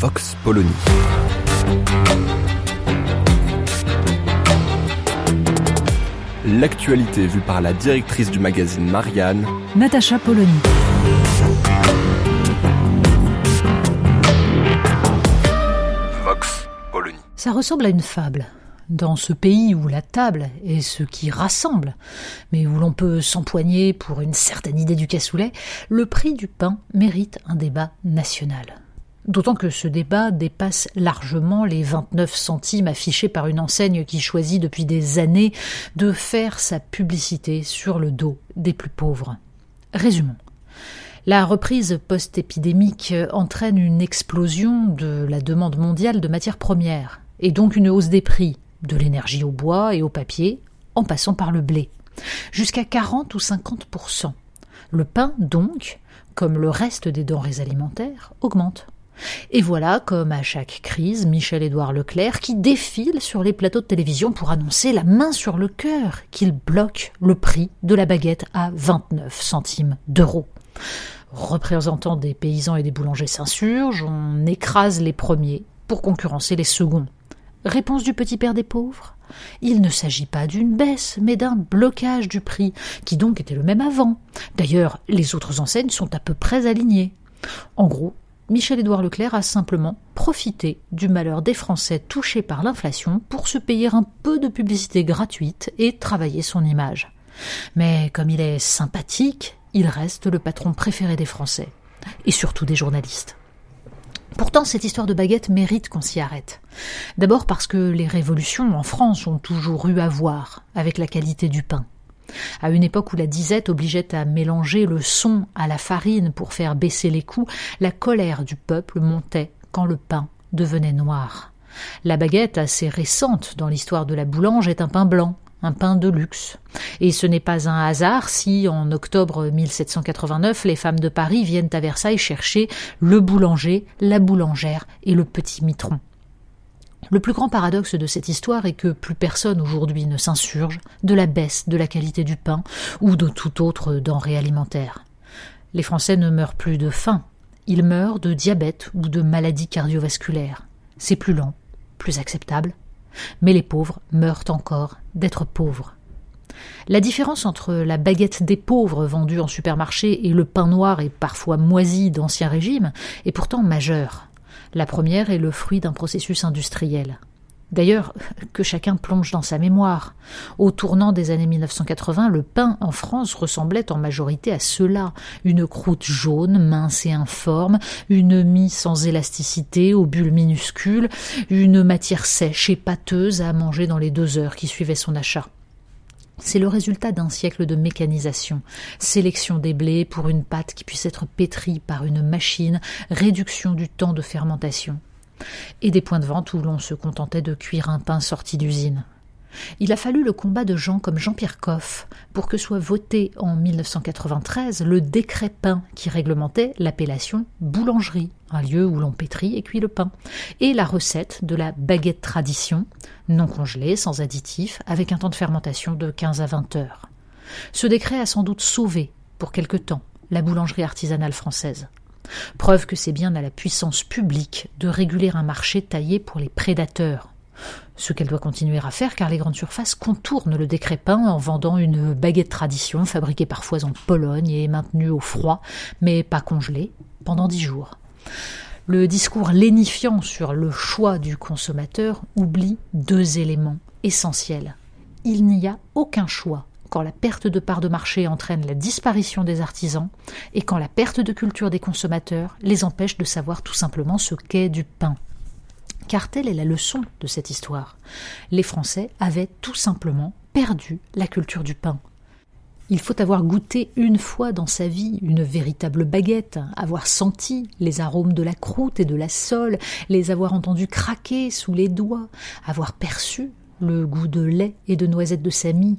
Vox Polony. L'actualité vue par la directrice du magazine Marianne, Natacha Polony. Vox Polony. Ça ressemble à une fable. Dans ce pays où la table est ce qui rassemble, mais où l'on peut s'empoigner pour une certaine idée du cassoulet, le prix du pain mérite un débat national. D'autant que ce débat dépasse largement les 29 centimes affichés par une enseigne qui choisit depuis des années de faire sa publicité sur le dos des plus pauvres. Résumons. La reprise post-épidémique entraîne une explosion de la demande mondiale de matières premières, et donc une hausse des prix, de l'énergie au bois et au papier, en passant par le blé, jusqu'à 40 ou 50% Le pain, donc, comme le reste des denrées alimentaires, augmente. Et voilà, comme à chaque crise, Michel-Édouard Leclerc qui défile sur les plateaux de télévision pour annoncer la main sur le cœur qu'il bloque le prix de la baguette à 29 centimes d'euros. Représentants des paysans et des boulangers s'insurgent, on écrase les premiers pour concurrencer les seconds. Réponse du petit père des pauvres il ne s'agit pas d'une baisse, mais d'un blocage du prix, qui donc était le même avant. D'ailleurs, les autres enseignes sont à peu près alignées. En gros, Michel-Édouard Leclerc a simplement profité du malheur des Français touchés par l'inflation pour se payer un peu de publicité gratuite et travailler son image. Mais comme il est sympathique, il reste le patron préféré des Français, et surtout des journalistes. Pourtant, cette histoire de baguette mérite qu'on s'y arrête. D'abord parce que les révolutions en France ont toujours eu à voir avec la qualité du pain. À une époque où la disette obligeait à mélanger le son à la farine pour faire baisser les coûts, la colère du peuple montait quand le pain devenait noir. La baguette, assez récente dans l'histoire de la boulange, est un pain blanc, un pain de luxe. Et ce n'est pas un hasard si, en octobre 1789, les femmes de Paris viennent à Versailles chercher le boulanger, la boulangère et le petit mitron. Le plus grand paradoxe de cette histoire est que plus personne aujourd'hui ne s'insurge de la baisse de la qualité du pain ou de toute autre denrée alimentaire. Les Français ne meurent plus de faim, ils meurent de diabète ou de maladies cardiovasculaires. C'est plus lent, plus acceptable, mais les pauvres meurent encore d'être pauvres. La différence entre la baguette des pauvres vendue en supermarché et le pain noir et parfois moisi d'Ancien Régime est pourtant majeure. La première est le fruit d'un processus industriel. D'ailleurs, que chacun plonge dans sa mémoire. Au tournant des années 1980, le pain en France ressemblait en majorité à cela. Une croûte jaune, mince et informe, une mie sans élasticité, aux bulles minuscules, une matière sèche et pâteuse à manger dans les deux heures qui suivaient son achat. C'est le résultat d'un siècle de mécanisation, sélection des blés pour une pâte qui puisse être pétrie par une machine, réduction du temps de fermentation, et des points de vente où l'on se contentait de cuire un pain sorti d'usine. Il a fallu le combat de gens comme Jean-Pierre Coff pour que soit voté en 1993 le décret pain qui réglementait l'appellation boulangerie, un lieu où l'on pétrit et cuit le pain, et la recette de la baguette tradition, non congelée, sans additifs, avec un temps de fermentation de 15 à 20 heures. Ce décret a sans doute sauvé, pour quelque temps, la boulangerie artisanale française. Preuve que c'est bien à la puissance publique de réguler un marché taillé pour les prédateurs, ce qu'elle doit continuer à faire car les grandes surfaces contournent le décret pain en vendant une baguette tradition fabriquée parfois en Pologne et maintenue au froid, mais pas congelée, pendant dix jours. Le discours lénifiant sur le choix du consommateur oublie deux éléments essentiels. Il n'y a aucun choix quand la perte de part de marché entraîne la disparition des artisans et quand la perte de culture des consommateurs les empêche de savoir tout simplement ce qu'est du pain car telle est la leçon de cette histoire. Les Français avaient tout simplement perdu la culture du pain. Il faut avoir goûté une fois dans sa vie une véritable baguette, avoir senti les arômes de la croûte et de la sole, les avoir entendus craquer sous les doigts, avoir perçu le goût de lait et de noisettes de sa mie,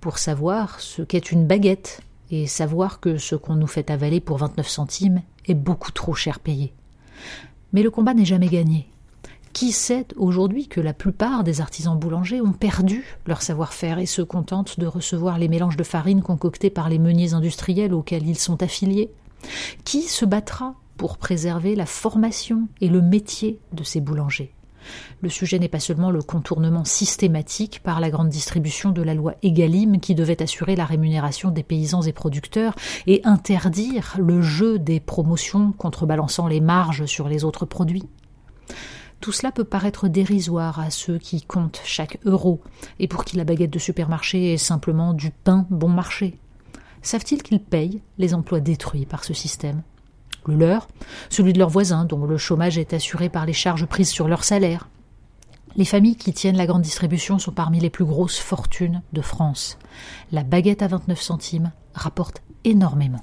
pour savoir ce qu'est une baguette et savoir que ce qu'on nous fait avaler pour 29 centimes est beaucoup trop cher payé. Mais le combat n'est jamais gagné. Qui sait aujourd'hui que la plupart des artisans boulangers ont perdu leur savoir-faire et se contentent de recevoir les mélanges de farine concoctés par les meuniers industriels auxquels ils sont affiliés? Qui se battra pour préserver la formation et le métier de ces boulangers? Le sujet n'est pas seulement le contournement systématique par la grande distribution de la loi Egalim qui devait assurer la rémunération des paysans et producteurs et interdire le jeu des promotions contrebalançant les marges sur les autres produits. Tout cela peut paraître dérisoire à ceux qui comptent chaque euro et pour qui la baguette de supermarché est simplement du pain bon marché. Savent-ils qu'ils payent les emplois détruits par ce système? Le leur, celui de leurs voisins dont le chômage est assuré par les charges prises sur leur salaire. Les familles qui tiennent la grande distribution sont parmi les plus grosses fortunes de France. La baguette à 29 centimes rapporte énormément.